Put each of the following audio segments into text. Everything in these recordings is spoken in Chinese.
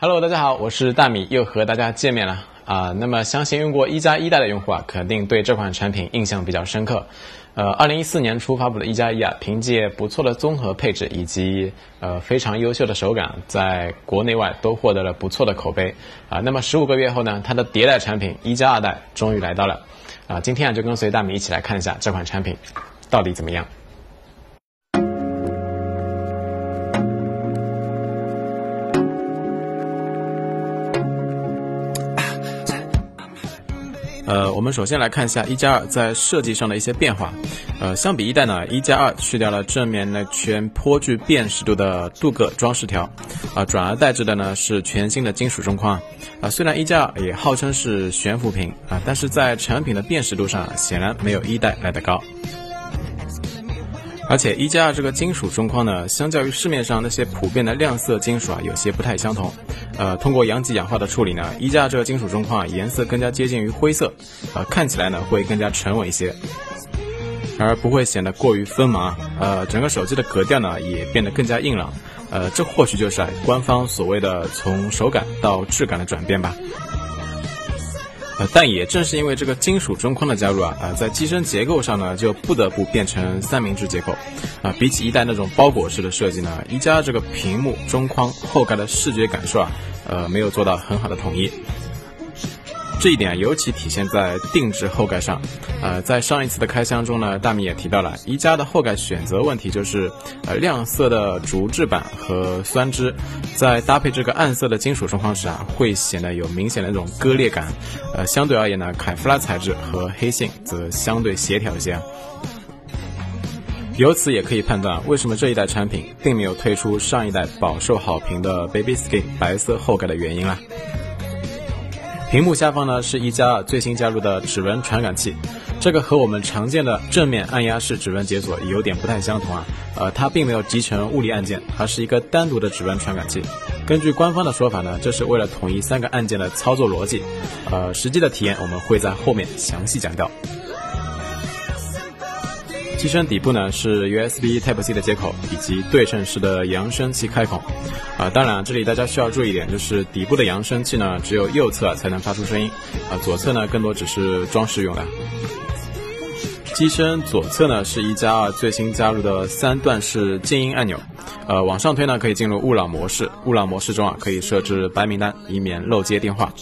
Hello，大家好，我是大米，又和大家见面了啊。那么，相信用过一加一代的用户啊，肯定对这款产品印象比较深刻。呃，二零一四年初发布的一加一啊，凭借不错的综合配置以及呃非常优秀的手感，在国内外都获得了不错的口碑啊。那么十五个月后呢，它的迭代产品一加二代终于来到了啊。今天啊，就跟随大米一起来看一下这款产品到底怎么样。呃，我们首先来看一下一加二在设计上的一些变化。呃，相比一代呢，一加二去掉了正面那圈颇具辨识度的镀铬装饰条，啊，转而代之的呢是全新的金属中框。啊，虽然一加二也号称是悬浮屏啊，但是在产品的辨识度上显然没有一代来的高。而且一加二这个金属中框呢，相较于市面上那些普遍的亮色金属啊，有些不太相同。呃，通过阳极氧化的处理呢，一加二这个金属中框啊，颜色更加接近于灰色，呃，看起来呢会更加沉稳一些，而不会显得过于锋芒。呃，整个手机的格调呢也变得更加硬朗。呃，这或许就是官方所谓的从手感到质感的转变吧。呃，但也正是因为这个金属中框的加入啊，啊，在机身结构上呢，就不得不变成三明治结构，啊，比起一代那种包裹式的设计呢，一加这个屏幕中框后盖的视觉感受啊，呃，没有做到很好的统一。这一点尤其体现在定制后盖上，呃，在上一次的开箱中呢，大米也提到了一加的后盖选择问题，就是呃亮色的竹制板和酸枝，在搭配这个暗色的金属中框时啊，会显得有明显的那种割裂感，呃，相对而言呢，凯夫拉材质和黑性则相对协调一些。由此也可以判断，为什么这一代产品并没有推出上一代饱受好评的 Baby Skin 白色后盖的原因了。屏幕下方呢是一加二最新加入的指纹传感器，这个和我们常见的正面按压式指纹解锁有点不太相同啊。呃，它并没有集成物理按键，而是一个单独的指纹传感器。根据官方的说法呢，这是为了统一三个按键的操作逻辑。呃，实际的体验我们会在后面详细讲到。机身底部呢是 USB Type C 的接口以及对称式的扬声器开孔，啊，当然这里大家需要注意一点，就是底部的扬声器呢只有右侧才能发出声音，啊，左侧呢更多只是装饰用的。机身左侧呢是一加二最新加入的三段式静音按钮，呃，往上推呢可以进入勿扰模式，勿扰模式中啊可以设置白名单，以免漏接电话。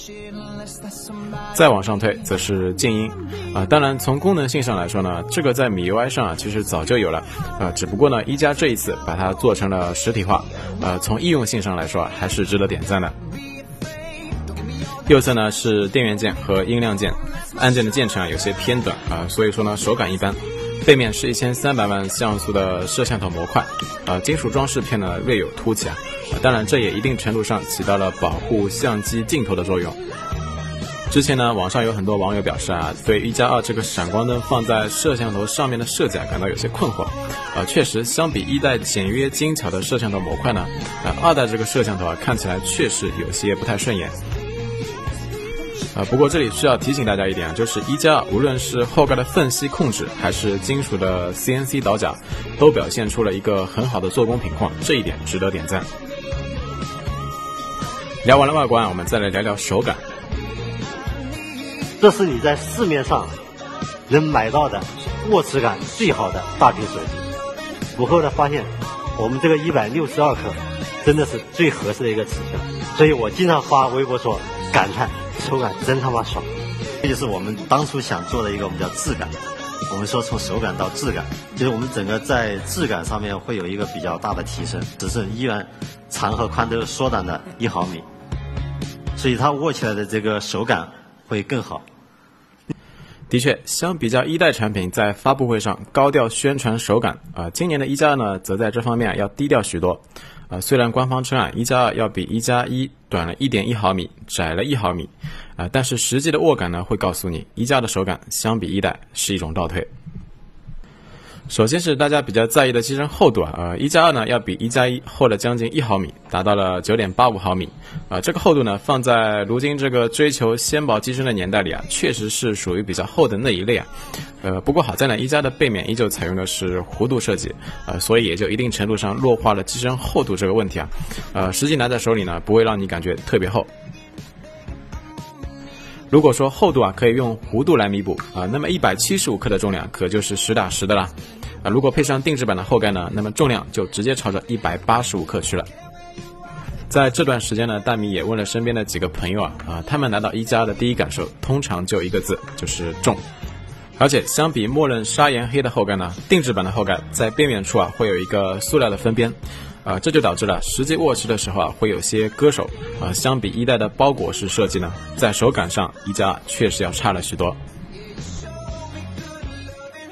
再往上推则是静音，啊，当然从功能性上来说呢，这个在米 UI 上啊其实早就有了，啊，只不过呢一加这一次把它做成了实体化，呃，从易用性上来说啊还是值得点赞的。右侧呢是电源键和音量键，按键的键程啊有些偏短啊，所以说呢手感一般。背面是一千三百万像素的摄像头模块，啊，金属装饰片呢略有凸起啊，当然这也一定程度上起到了保护相机镜头的作用。之前呢，网上有很多网友表示啊，对一加二这个闪光灯放在摄像头上面的设计啊，感到有些困惑。啊，确实，相比一代简约精巧的摄像头模块呢，啊，二代这个摄像头啊，看起来确实有些不太顺眼。啊，不过这里需要提醒大家一点啊，就是一加二无论是后盖的缝隙控制，还是金属的 CNC 导甲，都表现出了一个很好的做工品况，这一点值得点赞。聊完了外观，我们再来聊聊手感。这是你在市面上能买到的握持感最好的大屏手机。我后来发现，我们这个一百六十二克真的是最合适的一个尺寸，所以我经常发微博说感叹手感真他妈爽。这就是我们当初想做的一个我们叫质感。我们说从手感到质感，就是我们整个在质感上面会有一个比较大的提升，只是依然长和宽都缩短了一毫米，所以它握起来的这个手感。会更好。的确，相比较一代产品在发布会上高调宣传手感，啊，今年的一加二呢，则在这方面要低调许多。啊，虽然官方称啊，一加二要比一加一短了一点一毫米，窄了一毫米，啊，但是实际的握感呢，会告诉你，一加的手感相比一代是一种倒退。首先是大家比较在意的机身厚度啊，呃，一加二呢要比一加一厚了将近一毫米，达到了九点八五毫米，啊，这个厚度呢放在如今这个追求纤薄机身的年代里啊，确实是属于比较厚的那一类啊，呃，不过好在呢，一加的背面依旧采用的是弧度设计，呃，所以也就一定程度上弱化了机身厚度这个问题啊，呃，实际拿在手里呢，不会让你感觉特别厚。如果说厚度啊可以用弧度来弥补啊，那么一百七十五克的重量可就是实打实的啦。啊，如果配上定制版的后盖呢，那么重量就直接朝着一百八十五克去了。在这段时间呢，大米也问了身边的几个朋友啊，啊，他们拿到一加的第一感受通常就一个字，就是重。而且相比默认砂岩黑的后盖呢，定制版的后盖在边缘处啊会有一个塑料的分边。啊，这就导致了实际握持的时候啊，会有些割手啊。相比一代的包裹式设计呢，在手感上一加确实要差了许多。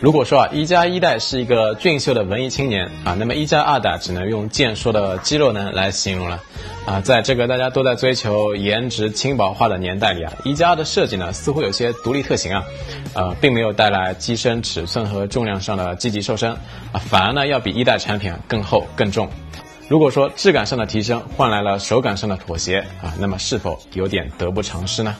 如果说啊，一加一代是一个俊秀的文艺青年啊，那么一加二代只能用健硕的肌肉男来形容了。啊，在这个大家都在追求颜值轻薄化的年代里啊，一加二的设计呢，似乎有些独立特行啊，呃，并没有带来机身尺寸和重量上的积极瘦身啊，反而呢，要比一代产品更厚更重。如果说质感上的提升换来了手感上的妥协啊，那么是否有点得不偿失呢？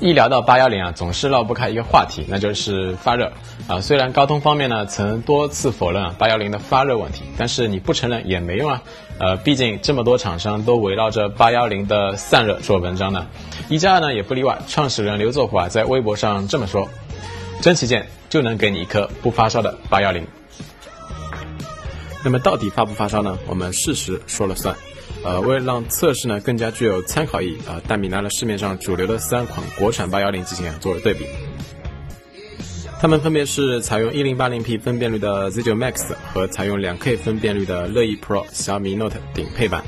一聊到八幺零啊，总是绕不开一个话题，那就是发热啊。虽然高通方面呢曾多次否认八幺零的发热问题，但是你不承认也没用啊。呃，毕竟这么多厂商都围绕着八幺零的散热做文章呢，一加二呢也不例外。创始人刘作虎啊在微博上这么说：真旗舰就能给你一颗不发烧的八幺零。那么到底发不发烧呢？我们事实说了算。呃，为了让测试呢更加具有参考意义啊，大米拿了市面上主流的三款国产八幺零机型啊做了对比。它们分别是采用 1080P 分辨率的 Z9 Max 和采用 2K 分辨率的乐意 Pro 小米 Note 顶配版。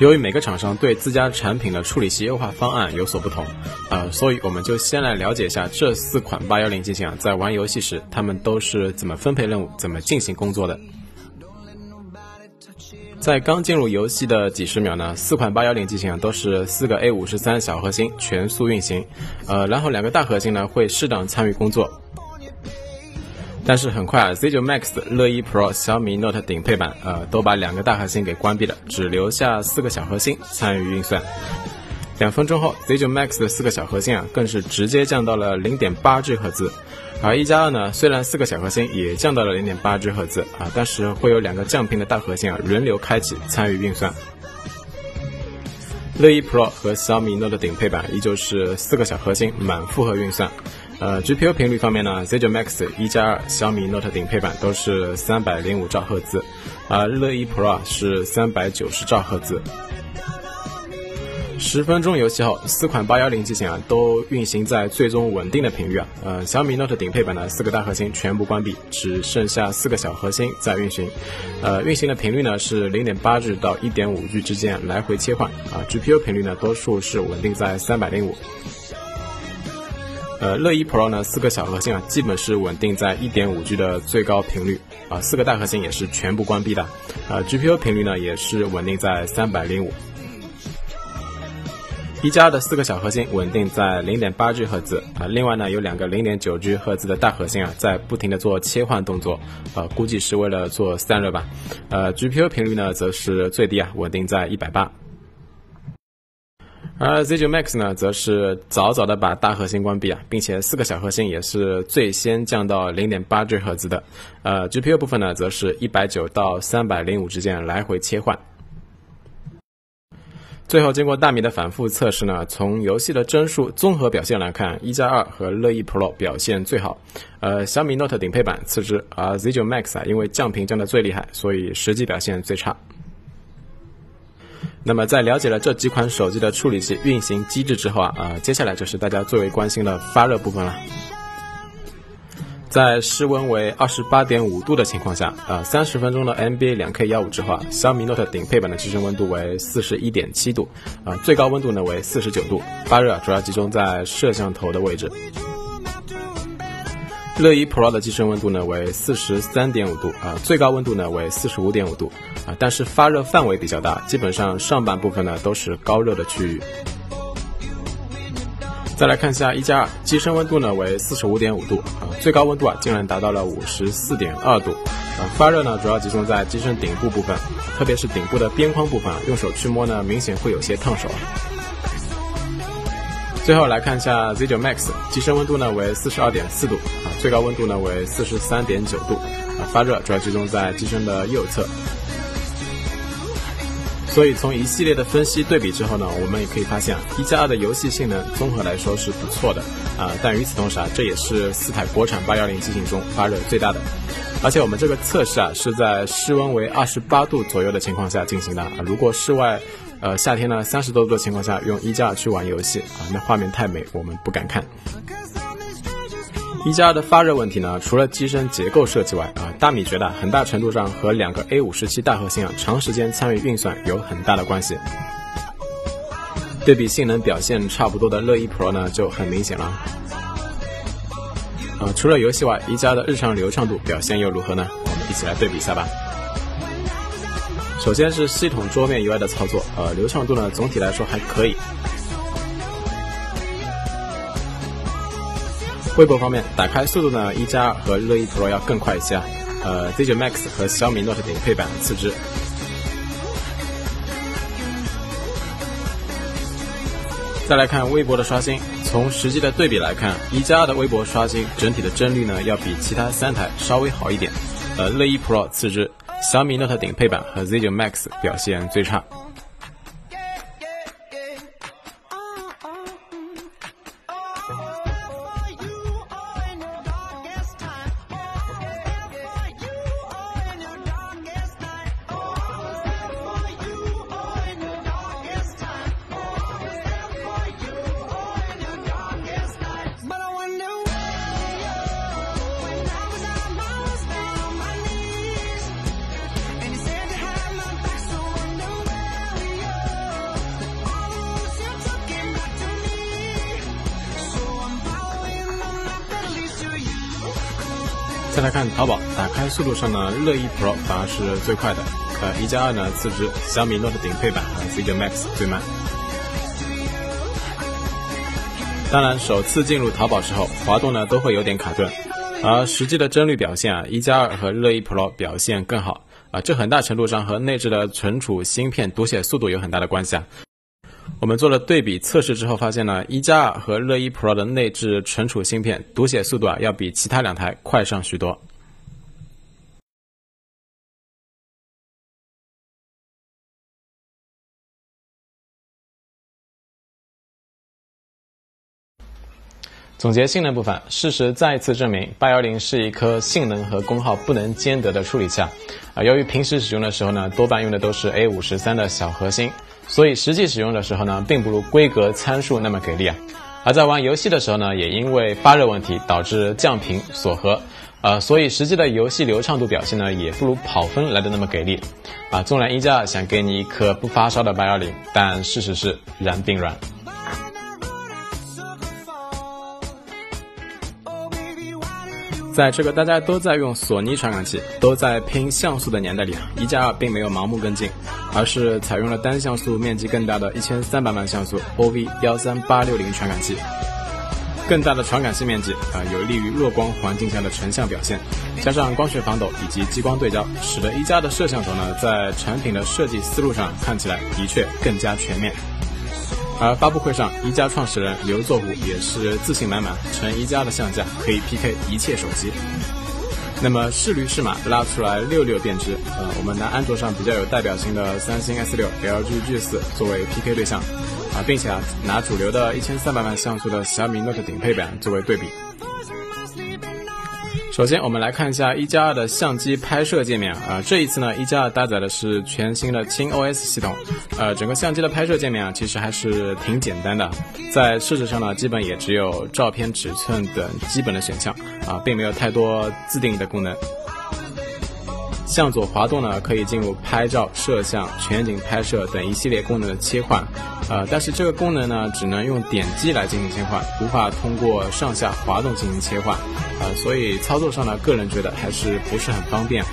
由于每个厂商对自家产品的处理器优化方案有所不同，呃，所以我们就先来了解一下这四款八幺零机型啊，在玩游戏时他们都是怎么分配任务、怎么进行工作的。在刚进入游戏的几十秒呢，四款八幺零机型啊都是四个 A 五十三小核心全速运行，呃，然后两个大核心呢会适当参与工作。但是很快啊，Z9 Max、乐一 Pro、小米 Note 顶配版呃都把两个大核心给关闭了，只留下四个小核心参与运算。两分钟后，Z9 Max 的四个小核心啊更是直接降到了零点八 G 赫兹。而一加二呢，虽然四个小核心也降到了零点八 G 赫兹啊，但是会有两个降频的大核心啊轮流开启参与运算。乐一 Pro 和小米 Note 顶配版依旧是四个小核心满负荷运算。呃，GPU 频率方面呢，Z9 Max 一加二、小米 Note 顶配版都是三百零五兆赫兹，而乐一 Pro 是三百九十兆赫兹。十分钟游戏后，四款八幺零机型啊都运行在最终稳定的频率啊。呃，小米 Note 顶配版的四个大核心全部关闭，只剩下四个小核心在运行。呃，运行的频率呢是零点八 G 到一点五 G 之间来回切换啊。GPU 频率呢多数是稳定在三百零五。呃，乐一 Pro 呢四个小核心啊基本是稳定在一点五 G 的最高频率啊，四个大核心也是全部关闭的。呃，GPU 频率呢也是稳定在三百零五。一加的四个小核心稳定在零点八 G 赫兹啊，另外呢有两个零点九 G 赫兹的大核心啊，在不停的做切换动作，呃，估计是为了做散热吧。呃，GPU 频率呢则是最低啊，稳定在一百八。而 Z9 Max 呢，则是早早的把大核心关闭啊，并且四个小核心也是最先降到零点八 G 赫兹的。呃，GPU 部分呢，则是一百九到三百零五之间来回切换。最后，经过大米的反复测试呢，从游戏的帧数综合表现来看，一加二和乐意 Pro 表现最好，呃，小米 Note 顶配版次之，而 Z9 Max 啊，因为降频降的最厉害，所以实际表现最差。那么，在了解了这几款手机的处理器运行机制之后啊，呃，接下来就是大家最为关心的发热部分了。在室温为二十八点五度的情况下，呃，三十分钟的 NBA 两 K 幺五之后啊，小米 Note 顶配版的机身温度为四十一点七度，啊，最高温度呢为四十九度，发热主要集中在摄像头的位置。乐一 Pro 的机身温度呢为四十三点五度，啊，最高温度呢为四十五点五度，啊，但是发热范围比较大，基本上上半部分呢都是高热的区域。再来看一下一加二，机身温度呢为四十五点五度啊，最高温度啊竟然达到了五十四点二度啊。发热呢主要集中在机身顶部部分，特别是顶部的边框部分啊，用手去摸呢明显会有些烫手。最后来看一下 Z9 Max，机身温度呢为四十二点四度啊，最高温度呢为四十三点九度啊，发热主要集中在机身的右侧。所以从一系列的分析对比之后呢，我们也可以发现，一加二的游戏性能综合来说是不错的啊。但与此同时啊，这也是四台国产八幺零机型中发热最大的。而且我们这个测试啊，是在室温为二十八度左右的情况下进行的啊。如果室外，呃夏天呢三十多度的情况下用一加二去玩游戏啊，那画面太美，我们不敢看。一加二的发热问题呢，除了机身结构设计外啊，大米觉得很大程度上和两个 A 五十七大核心啊长时间参与运算有很大的关系。对比性能表现差不多的乐一 Pro 呢就很明显了。呃，除了游戏外，一加的日常流畅度表现又如何呢？我们一起来对比一下吧。首先是系统桌面以外的操作，呃，流畅度呢总体来说还可以。微博方面，打开速度呢，一加二和乐一 Pro 要更快一些。呃，Z9 Max 和小米 Note 顶配版次之。再来看微博的刷新，从实际的对比来看，一加二的微博刷新整体的帧率呢要比其他三台稍微好一点。呃，乐一 Pro 次之，小米 Note 顶配版和 Z9 Max 表现最差。速度上呢，乐一 Pro 反而是最快的，呃，一加二呢次之，小米 Note 顶配版和 Z9 Max 最慢。当然，首次进入淘宝时候，滑动呢都会有点卡顿，而实际的帧率表现啊，一加二和乐一 Pro 表现更好啊，这很大程度上和内置的存储芯片读写速度有很大的关系啊。我们做了对比测试之后，发现呢，一加二和乐一 Pro 的内置存储芯片读写速度啊，要比其他两台快上许多。总结性能部分，事实再一次证明，八幺零是一颗性能和功耗不能兼得的处理器啊。啊，由于平时使用的时候呢，多半用的都是 A 五十三的小核心。所以实际使用的时候呢，并不如规格参数那么给力啊。而在玩游戏的时候呢，也因为发热问题导致降频锁核，呃，所以实际的游戏流畅度表现呢，也不如跑分来的那么给力。啊，纵然一加二想给你一颗不发烧的八幺零，但事实是然并卵。在这个大家都在用索尼传感器、都在拼像素的年代里，一加二并没有盲目跟进，而是采用了单像素面积更大的一千三百万像素 OV 幺三八六零传感器。更大的传感器面积啊，有利于弱光环境下的成像表现，加上光学防抖以及激光对焦，使得一加的摄像头呢，在产品的设计思路上看起来的确更加全面。而发布会上，一加创始人刘作虎也是自信满满，称一加的相架可以 PK 一切手机。那么是驴是马，拉出来六六便知。呃，我们拿安卓上比较有代表性的三星 S 六、LG G 四作为 PK 对象，啊，并且啊拿主流的一千三百万像素的小米 Note 顶配版作为对比。首先，我们来看一下一加二的相机拍摄界面啊。这一次呢，一加二搭载的是全新的轻 OS 系统，呃，整个相机的拍摄界面啊，其实还是挺简单的。在设置上呢，基本也只有照片尺寸等基本的选项啊，并没有太多自定义的功能。向左滑动呢，可以进入拍照、摄像、全景拍摄等一系列功能的切换。呃，但是这个功能呢，只能用点击来进行切换，无法通过上下滑动进行切换，呃，所以操作上呢，个人觉得还是不是很方便。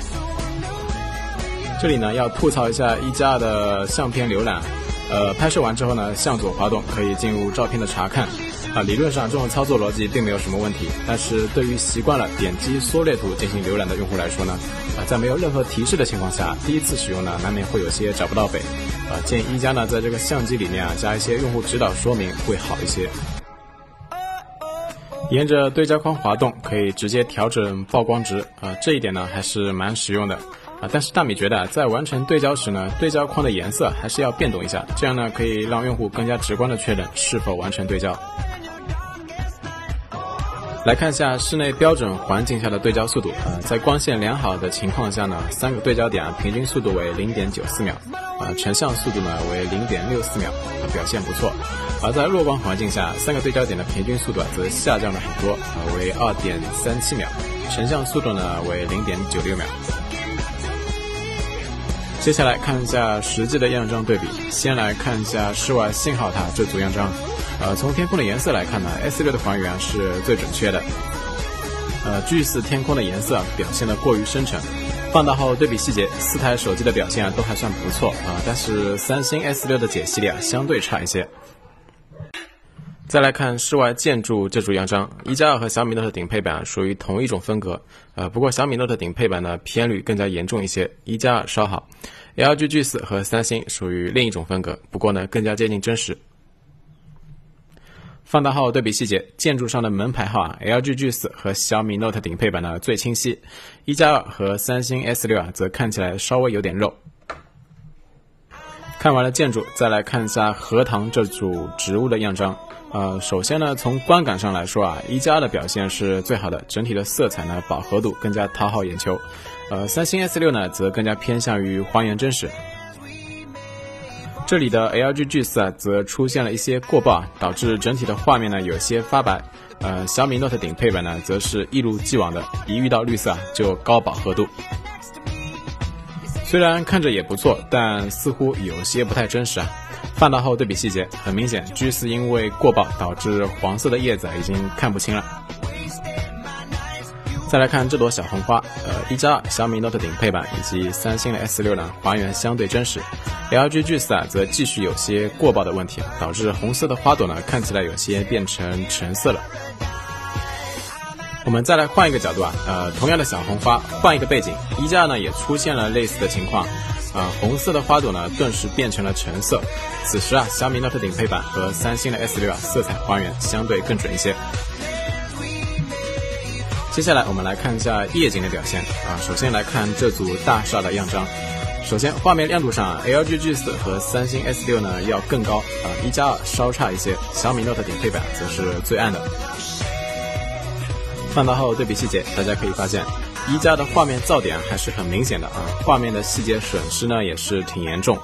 这里呢，要吐槽一下一加二的相片浏览，呃，拍摄完之后呢，向左滑动可以进入照片的查看，啊，理论上这种操作逻辑并没有什么问题，但是对于习惯了点击缩略图进行浏览的用户来说呢，啊，在没有任何提示的情况下，第一次使用呢，难免会有些找不到北。啊，建议一加呢，在这个相机里面啊，加一些用户指导说明会好一些。沿着对焦框滑动，可以直接调整曝光值，啊，这一点呢还是蛮实用的。啊，但是大米觉得在完成对焦时呢，对焦框的颜色还是要变动一下，这样呢可以让用户更加直观的确认是否完成对焦。来看一下室内标准环境下的对焦速度，呃，在光线良好的情况下呢，三个对焦点平均速度为零点九四秒，啊，成像速度呢为零点六四秒，表现不错。而在弱光环境下，三个对焦点的平均速度则下降了很多，啊，为二点三七秒，成像速度呢为零点九六秒。接下来看一下实际的样张对比。先来看一下室外信号塔这组样张。呃，从天空的颜色来看呢，S 六的还原是最准确的。呃，G 四天空的颜色表现的过于深沉。放大后对比细节，四台手机的表现啊都还算不错啊，但是三星 S 六的解析力啊相对差一些。再来看室外建筑这组样张，一加二和小米 Note 顶配版属于同一种风格，呃，不过小米 Note 顶配版呢偏绿更加严重一些，一加二稍好。LG G 四和三星属于另一种风格，不过呢更加接近真实。放大后对比细节，建筑上的门牌号啊，LG G 四和小米 Note 顶配版呢最清晰，一加二和三星 S 六啊则看起来稍微有点肉。看完了建筑，再来看一下荷塘这组植物的样张。呃，首先呢，从观感上来说啊，一加二的表现是最好的，整体的色彩呢饱和度更加讨好眼球。呃，三星 S 六呢则更加偏向于还原真实。这里的 LG G 四啊则出现了一些过曝，导致整体的画面呢有些发白。呃，小米 Note 顶配版呢则是一如既往的，一遇到绿色啊就高饱和度。虽然看着也不错，但似乎有些不太真实啊。放大后对比细节，很明显，G 四因为过曝导致黄色的叶子已经看不清了。再来看这朵小红花，呃，一加二小米 Note 顶配版以及三星的 S 六呢，还原相对真实。LG G 四啊，则继续有些过曝的问题，导致红色的花朵呢，看起来有些变成橙色了。我们再来换一个角度啊，呃，同样的小红花，换一个背景，一加二呢也出现了类似的情况。啊，红色的花朵呢，顿时变成了橙色。此时啊，小米 Note 顶配版和三星的 S 六啊，色彩还原相对更准一些。接下来我们来看一下夜景的表现啊。首先来看这组大厦的样张。首先画面亮度上，LG G 四和三星 S 六呢要更高啊，一加二稍差一些。小米 Note 顶配版则是最暗的。放大后对比细节，大家可以发现。一加的画面噪点还是很明显的啊，画面的细节损失呢也是挺严重，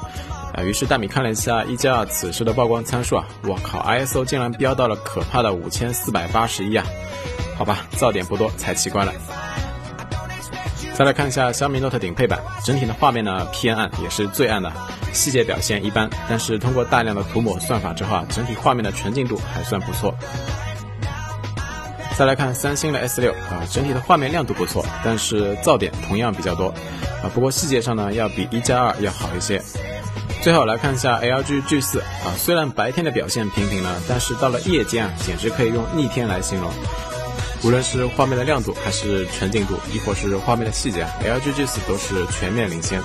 啊，于是大米看了一下一加二此时的曝光参数啊，我靠，ISO 竟然飙到了可怕的五千四百八十一啊，好吧，噪点不多才奇怪了。再来看一下小米 Note 顶配版，整体的画面呢偏暗，也是最暗的，细节表现一般，但是通过大量的涂抹算法之后啊，整体画面的纯净度还算不错。再来看三星的 S 六啊，整体的画面亮度不错，但是噪点同样比较多啊。不过细节上呢，要比一加二要好一些。最后来看一下 LG G 四啊，虽然白天的表现平平呢，但是到了夜间啊，简直可以用逆天来形容。无论是画面的亮度，还是纯净度，亦或是画面的细节，LG G 四都是全面领先。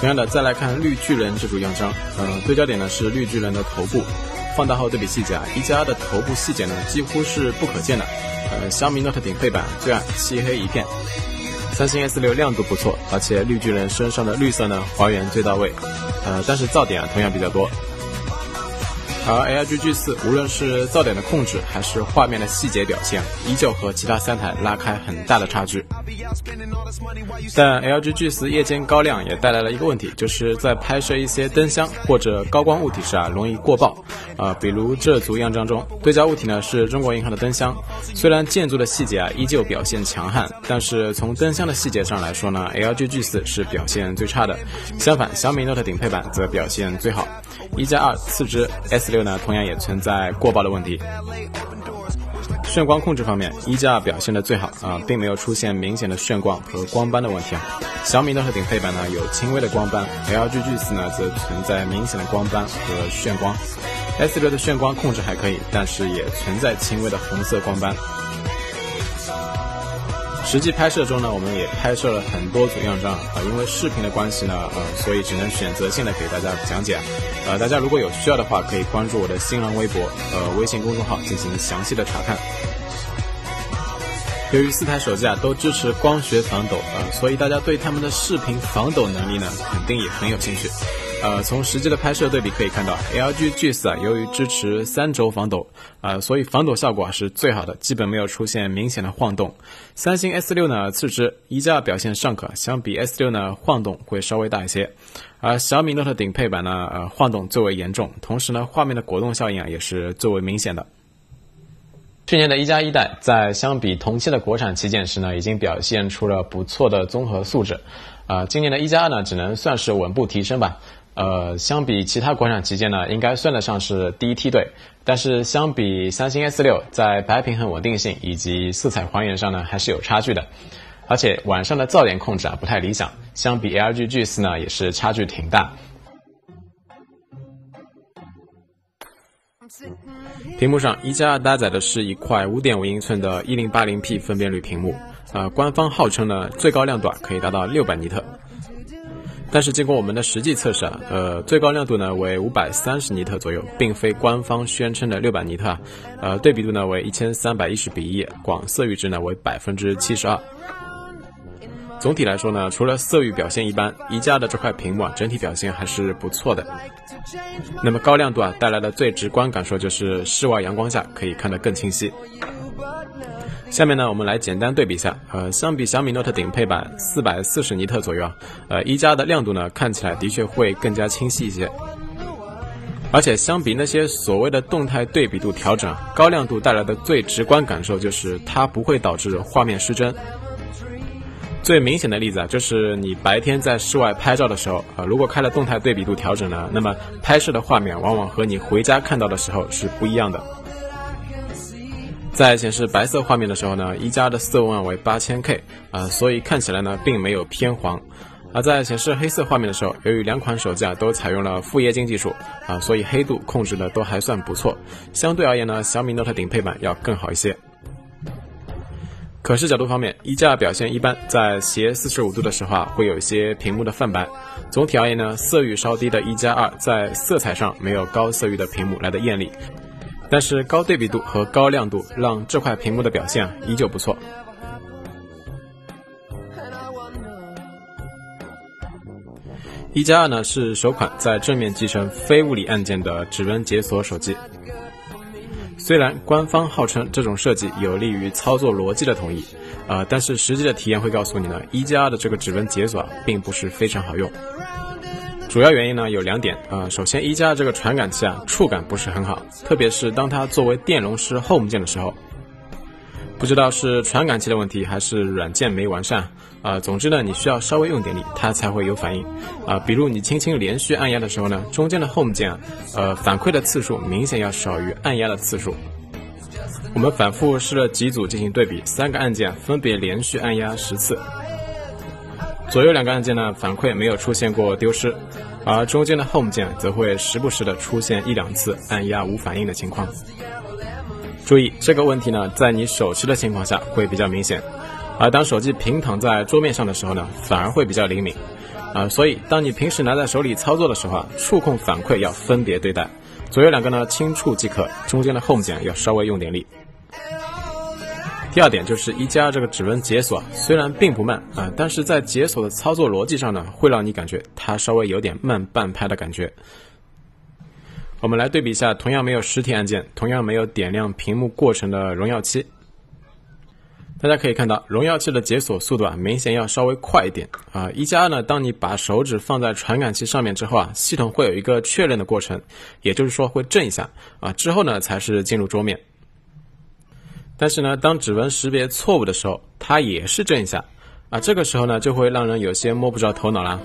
同样的，再来看绿巨人这组样张，呃，对焦点呢是绿巨人的头部。放大后对比细节啊，一加的头部细节呢几乎是不可见的。呃，小米 Note 顶配版最暗，漆黑一片。三星 S 六亮度不错，而且绿巨人身上的绿色呢还原最到位。呃，但是噪点啊同样比较多。而 LG G 四无论是噪点的控制，还是画面的细节表现，依旧和其他三台拉开很大的差距。但 LG G 四夜间高亮也带来了一个问题，就是在拍摄一些灯箱或者高光物体时啊，容易过曝。啊，比如这组样张中，对焦物体呢是中国银行的灯箱，虽然建筑的细节啊依旧表现强悍，但是从灯箱的细节上来说呢，LG G 四是表现最差的。相反，小米 Note 顶配版则表现最好。一加二次之 S 六呢，同样也存在过曝的问题。炫光控制方面，一加二表现的最好啊，并没有出现明显的炫光和光斑的问题啊。小米 Note 顶配版呢有轻微的光斑，LG G 四呢则存在明显的光斑和炫光。S 六的炫光控制还可以，但是也存在轻微的红色光斑。实际拍摄中呢，我们也拍摄了很多组样张啊，因为视频的关系呢，呃，所以只能选择性的给大家讲解。呃，大家如果有需要的话，可以关注我的新浪微博、呃微信公众号进行详细的查看。由于四台手机啊都支持光学防抖啊，所以大家对他们的视频防抖能力呢，肯定也很有兴趣。呃，从实际的拍摄对比可以看到，LG G4 啊，由于支持三轴防抖，啊，所以防抖效果啊是最好的，基本没有出现明显的晃动。三星 S6 呢次之，一加表现尚可，相比 S6 呢晃动会稍微大一些。而小米 Note 顶配版呢，呃，晃动最为严重，同时呢，画面的果冻效应啊也是最为明显的。去年的一加一代在相比同期的国产旗舰时呢，已经表现出了不错的综合素质，啊，今年的一加二呢，只能算是稳步提升吧。呃，相比其他国产旗舰呢，应该算得上是第一梯队。但是相比三星 S 六，在白平衡稳定性以及色彩还原上呢，还是有差距的。而且晚上的噪点控制啊不太理想，相比 LG G 四呢，也是差距挺大。屏幕上，一加二搭载的是一块五点五英寸的 1080P 分辨率屏幕，呃，官方号称呢最高亮度可以达到六百尼特。但是经过我们的实际测试啊，呃，最高亮度呢为五百三十尼特左右，并非官方宣称的六百尼特啊。呃，对比度呢为一千三百一十比一，广色域值呢为百分之七十二。总体来说呢，除了色域表现一般，一加的这块屏幕啊，整体表现还是不错的。那么高亮度啊带来的最直观感受就是室外阳光下可以看得更清晰。下面呢，我们来简单对比一下，呃，相比小米 Note 顶配版四百四十尼特左右啊，呃，一加的亮度呢看起来的确会更加清晰一些，而且相比那些所谓的动态对比度调整，高亮度带来的最直观感受就是它不会导致画面失真。最明显的例子啊，就是你白天在室外拍照的时候啊，如果开了动态对比度调整呢，那么拍摄的画面往往和你回家看到的时候是不一样的。在显示白色画面的时候呢，一加的色温为八千 K 啊，所以看起来呢并没有偏黄；而在显示黑色画面的时候，由于两款手机啊都采用了副液晶技术啊，所以黑度控制的都还算不错。相对而言呢，小米 Note 顶配版要更好一些。可视角度方面，一加表现一般，在斜四十五度的时候啊，会有一些屏幕的泛白。总体而言呢，色域稍低的一加二在色彩上没有高色域的屏幕来的艳丽。但是高对比度和高亮度让这块屏幕的表现啊依旧不错。一加二呢是首款在正面集成非物理按键的指纹解锁手机。虽然官方号称这种设计有利于操作逻辑的统一，啊，但是实际的体验会告诉你呢，一加二的这个指纹解锁并不是非常好用。主要原因呢有两点啊，首先一加这个传感器啊触感不是很好，特别是当它作为电容式 Home 键的时候，不知道是传感器的问题还是软件没完善啊。总之呢，你需要稍微用点力，它才会有反应啊。比如你轻轻连续按压的时候呢，中间的 Home 键啊，呃反馈的次数明显要少于按压的次数。我们反复试了几组进行对比，三个按键分别连续按压十次。左右两个按键呢，反馈没有出现过丢失，而中间的 Home 键则会时不时的出现一两次按压无反应的情况。注意这个问题呢，在你手持的情况下会比较明显，而当手机平躺在桌面上的时候呢，反而会比较灵敏。啊，所以当你平时拿在手里操作的时候啊，触控反馈要分别对待，左右两个呢轻触即可，中间的 Home 键要稍微用点力。第二点就是一加这个指纹解锁虽然并不慢啊，但是在解锁的操作逻辑上呢，会让你感觉它稍微有点慢半拍的感觉。我们来对比一下，同样没有实体按键，同样没有点亮屏幕过程的荣耀七，大家可以看到荣耀七的解锁速度啊，明显要稍微快一点啊。一加二呢，当你把手指放在传感器上面之后啊，系统会有一个确认的过程，也就是说会震一下啊，之后呢才是进入桌面。但是呢，当指纹识别错误的时候，它也是震一下，啊，这个时候呢，就会让人有些摸不着头脑啦。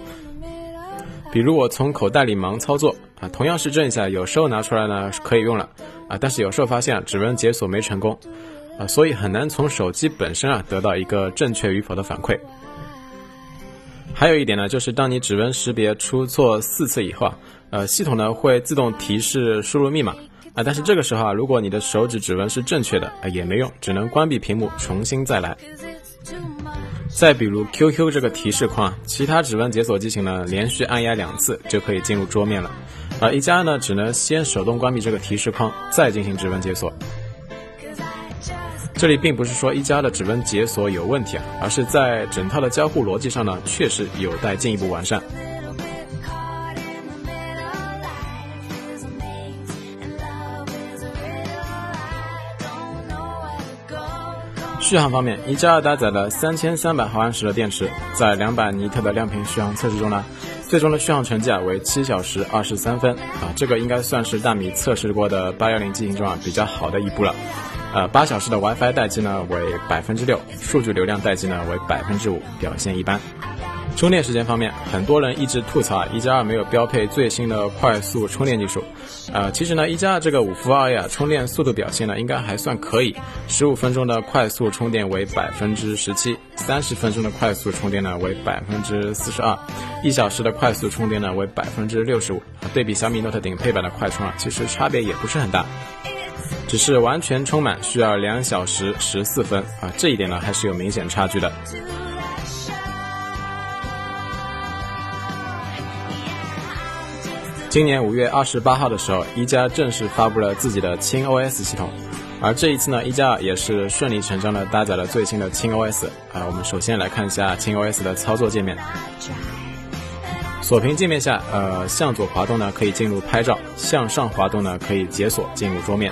比如我从口袋里忙操作，啊，同样是震一下，有时候拿出来呢可以用了，啊，但是有时候发现指纹解锁没成功，啊，所以很难从手机本身啊得到一个正确与否的反馈。还有一点呢，就是当你指纹识别出错四次以后啊，呃，系统呢会自动提示输入密码。啊，但是这个时候啊，如果你的手指指纹是正确的啊，也没用，只能关闭屏幕重新再来。再比如 QQ 这个提示框，其他指纹解锁机型呢，连续按压两次就可以进入桌面了，而一加呢，只能先手动关闭这个提示框，再进行指纹解锁。这里并不是说一加的指纹解锁有问题啊，而是在整套的交互逻辑上呢，确实有待进一步完善。续航方面，一加二搭载了三千三百毫安时的电池，在两百尼特的亮屏续航测试中呢，最终的续航成绩啊为七小时二十三分啊，这个应该算是大米测试过的八幺零机型中啊比较好的一部了。呃，八小时的 WiFi 待机呢为百分之六，数据流量待机呢为百分之五，表现一般。充电时间方面，很多人一直吐槽一加二没有标配最新的快速充电技术。呃，其实呢，一加二这个五伏二 A，充电速度表现呢应该还算可以，十五分钟的快速充电为百分之十七，三十分钟的快速充电呢为百分之四十二，一小时的快速充电呢为百分之六十五。对比小米 Note 顶配版的快充啊，其实差别也不是很大，只是完全充满需要两小时十四分啊，这一点呢还是有明显差距的。今年五月二十八号的时候，一加正式发布了自己的轻 OS 系统，而这一次呢，一加也是顺理成章的搭载了最新的轻 OS。啊，我们首先来看一下轻 OS 的操作界面。锁屏界面下，呃，向左滑动呢可以进入拍照，向上滑动呢可以解锁进入桌面。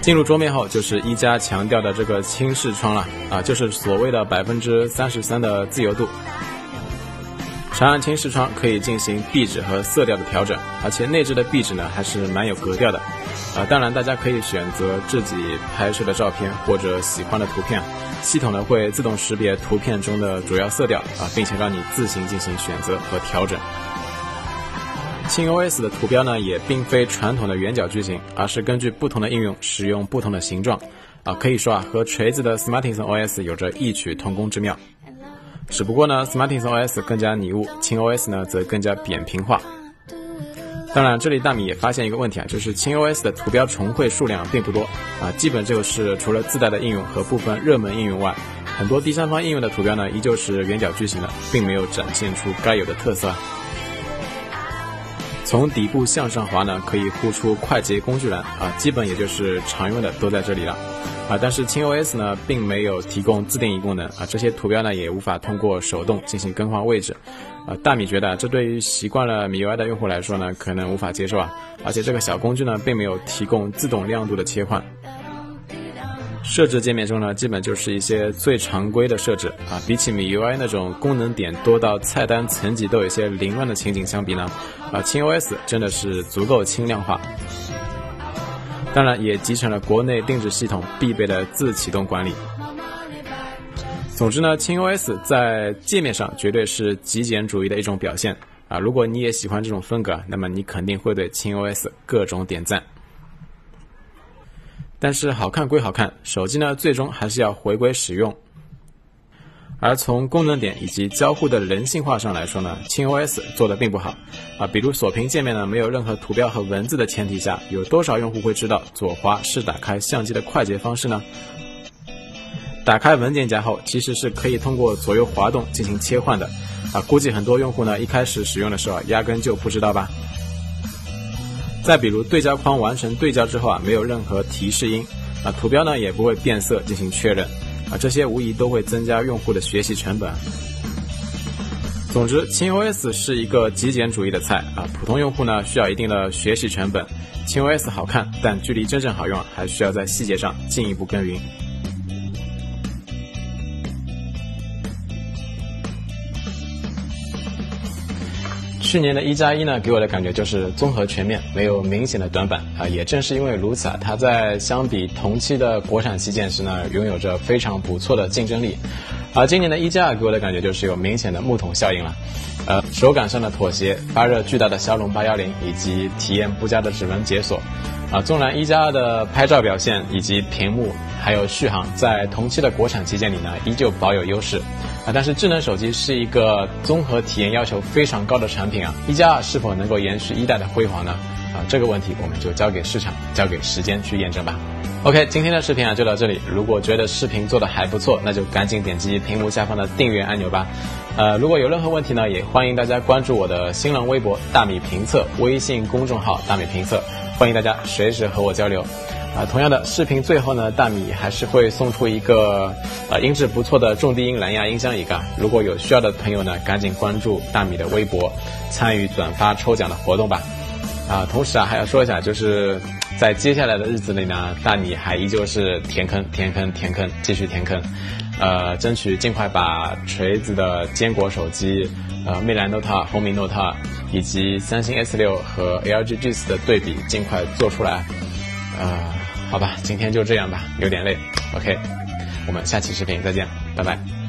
进入桌面后，就是一加强调的这个轻视窗了，啊，就是所谓的百分之三十三的自由度。长按轻视窗可以进行壁纸和色调的调整，而且内置的壁纸呢还是蛮有格调的。啊，当然大家可以选择自己拍摄的照片或者喜欢的图片，系统呢会自动识别图片中的主要色调啊，并且让你自行进行选择和调整。轻 OS 的图标呢也并非传统的圆角矩形，而是根据不同的应用使用不同的形状。啊，可以说啊和锤子的 Smartisan OS 有着异曲同工之妙。只不过呢，Smartisan OS 更加拟物，轻 OS 呢则更加扁平化。当然，这里大米也发现一个问题啊，就是轻 OS 的图标重绘数量并不多啊，基本就是除了自带的应用和部分热门应用外，很多第三方应用的图标呢依旧是圆角矩形的，并没有展现出该有的特色。从底部向上滑呢，可以呼出快捷工具栏啊，基本也就是常用的都在这里了。啊，但是轻 OS 呢，并没有提供自定义功能啊，这些图标呢，也无法通过手动进行更换位置。啊，大米觉得这对于习惯了米 UI 的用户来说呢，可能无法接受啊。而且这个小工具呢，并没有提供自动亮度的切换。设置界面中呢，基本就是一些最常规的设置啊。比起 MIUI 那种功能点多到菜单层级都有些凌乱的情景相比呢，啊，轻 OS 真的是足够轻量化。当然，也集成了国内定制系统必备的自启动管理。总之呢，轻 OS 在界面上绝对是极简主义的一种表现啊！如果你也喜欢这种风格，那么你肯定会对轻 OS 各种点赞。但是好看归好看，手机呢，最终还是要回归使用。而从功能点以及交互的人性化上来说呢，轻 OS 做的并不好啊。比如锁屏界面呢，没有任何图标和文字的前提下，有多少用户会知道左滑是打开相机的快捷方式呢？打开文件夹后，其实是可以通过左右滑动进行切换的啊。估计很多用户呢，一开始使用的时候压根就不知道吧。再比如对焦框完成对焦之后啊，没有任何提示音啊，图标呢也不会变色进行确认。啊，这些无疑都会增加用户的学习成本。总之，轻 OS 是一个极简主义的菜啊，普通用户呢需要一定的学习成本。轻 OS 好看，但距离真正好用还需要在细节上进一步耕耘。去年的一加一呢，给我的感觉就是综合全面，没有明显的短板啊。也正是因为如此啊，它在相比同期的国产旗舰时呢，拥有着非常不错的竞争力。而今年的一加二给我的感觉就是有明显的木桶效应了，呃，手感上的妥协，发热巨大的骁龙八幺零以及体验不佳的指纹解锁，啊，纵然一加二的拍照表现以及屏幕还有续航在同期的国产旗舰里呢，依旧保有优势。啊，但是智能手机是一个综合体验要求非常高的产品啊，一加二是否能够延续一代的辉煌呢？啊，这个问题我们就交给市场，交给时间去验证吧。OK，今天的视频啊就到这里。如果觉得视频做的还不错，那就赶紧点击屏幕下方的订阅按钮吧。呃，如果有任何问题呢，也欢迎大家关注我的新浪微博“大米评测”，微信公众号“大米评测”，欢迎大家随时和我交流。啊，同样的视频最后呢，大米还是会送出一个呃音质不错的重低音蓝牙音箱一个。如果有需要的朋友呢，赶紧关注大米的微博，参与转发抽奖的活动吧。啊，同时啊，还要说一下，就是在接下来的日子里呢，大米还依旧是填坑、填坑、填坑，继续填坑。呃，争取尽快把锤子的坚果手机，呃，魅蓝 Note、红米 Note 以及三星 S 六和 LG G4 的对比尽快做出来。呃。好吧，今天就这样吧，有点累。OK，我们下期视频再见，拜拜。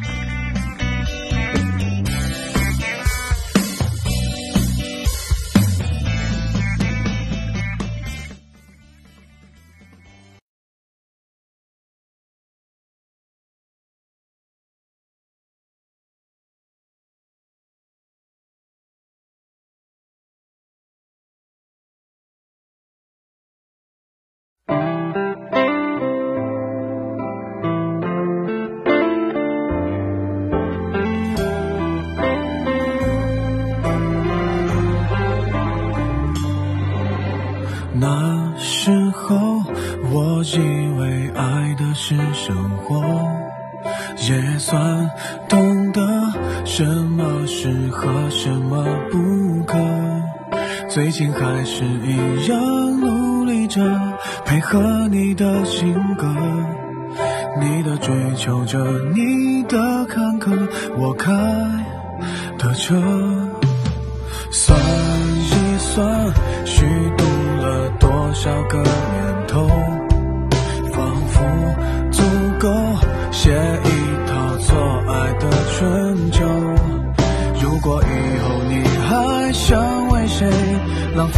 是一样努力着配合你的性格，你的追求着，你的坎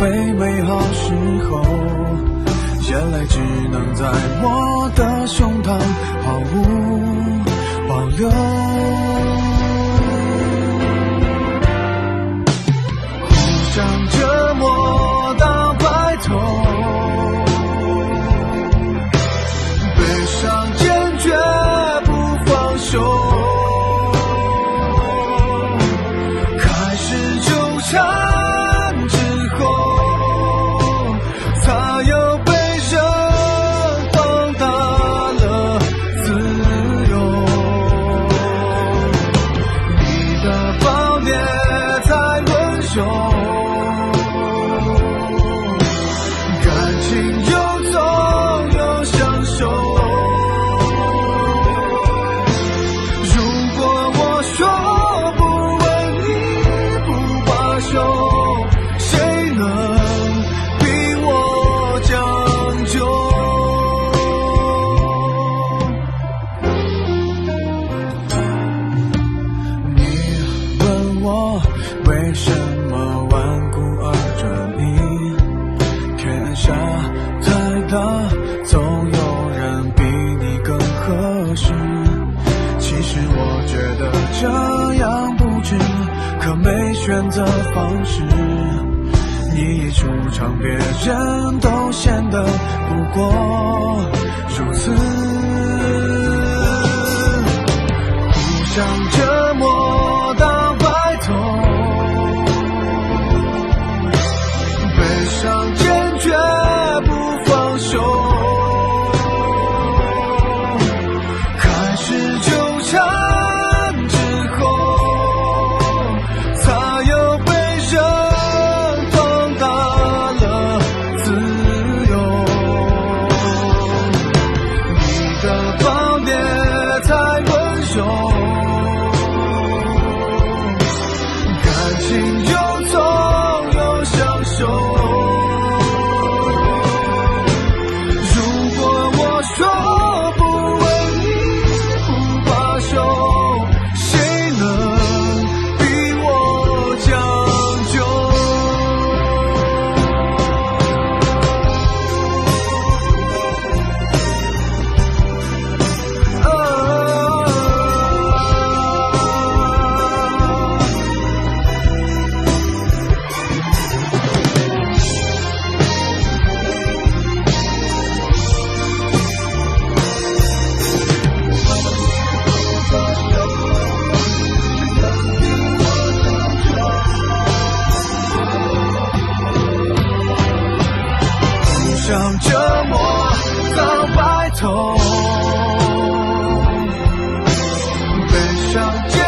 最美好时候，眼泪只能在我的胸膛毫无保留。过 Yeah.